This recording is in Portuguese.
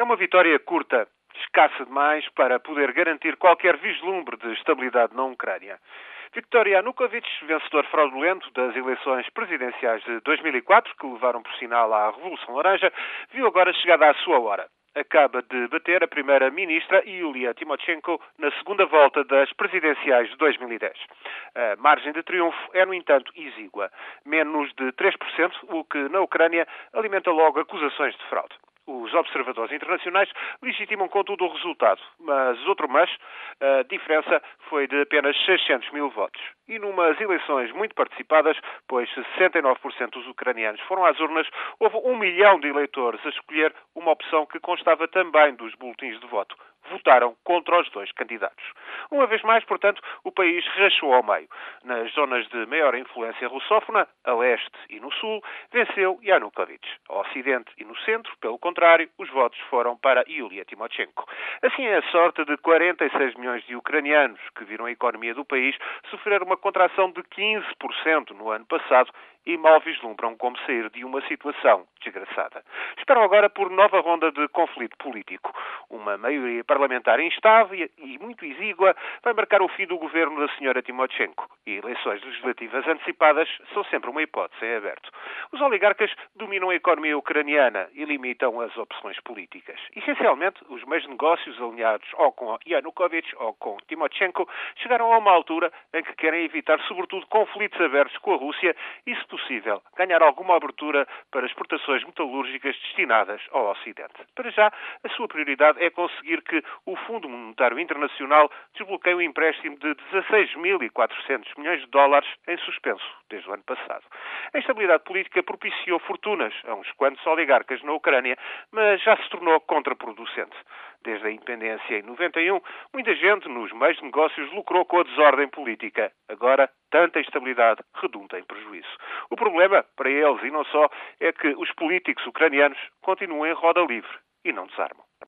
É uma vitória curta, escassa demais para poder garantir qualquer vislumbre de estabilidade na Ucrânia. Viktor Yanukovych, vencedor fraudulento das eleições presidenciais de 2004, que levaram por sinal à Revolução Laranja, viu agora chegada a sua hora acaba de bater a primeira-ministra Yulia Timoshenko na segunda volta das presidenciais de 2010. A margem de triunfo é, no entanto, exígua, menos de 3%, o que na Ucrânia alimenta logo acusações de fraude. Os observadores internacionais legitimam, contudo, o resultado, mas outro mas, a diferença foi de apenas 600 mil votos. E numas eleições muito participadas, pois 69% dos ucranianos foram às urnas, houve um milhão de eleitores a escolher uma opção que constava também dos boletins de voto votaram contra os dois candidatos. Uma vez mais, portanto, o país rachou ao meio. Nas zonas de maior influência russófona, a leste e no sul, venceu Yanukovych. Ao ocidente e no centro, pelo contrário, os votos foram para Yulia Timoshenko. Assim é a sorte de 46 milhões de ucranianos que viram a economia do país sofrer uma contração de 15% no ano passado e mal vislumbram como sair de uma situação desgraçada. Esperam agora por nova ronda de conflito político. Uma maioria parlamentar instável e muito exígua vai marcar o fim do governo da senhora Timoshenko. E eleições legislativas antecipadas são sempre uma hipótese em aberto. Os oligarcas dominam a economia ucraniana e limitam as opções políticas. Essencialmente, os meios de negócios alinhados ou com Yanukovych ou com Timoshenko chegaram a uma altura em que querem evitar, sobretudo, conflitos abertos com a Rússia e, se possível, ganhar alguma abertura para exportações metalúrgicas destinadas ao Ocidente. Para já, a sua prioridade é conseguir que o Fundo Monetário Internacional desbloqueie um empréstimo de 16.400 milhões de dólares em suspenso desde o ano passado. A instabilidade política propiciou fortunas a uns quantos oligarcas na Ucrânia, mas já se tornou contraproducente. Desde a independência em 91, muita gente nos meios de negócios lucrou com a desordem política. Agora, tanta instabilidade redunda em prejuízo. O problema, para eles e não só, é que os políticos ucranianos continuam em roda livre e não desarmam.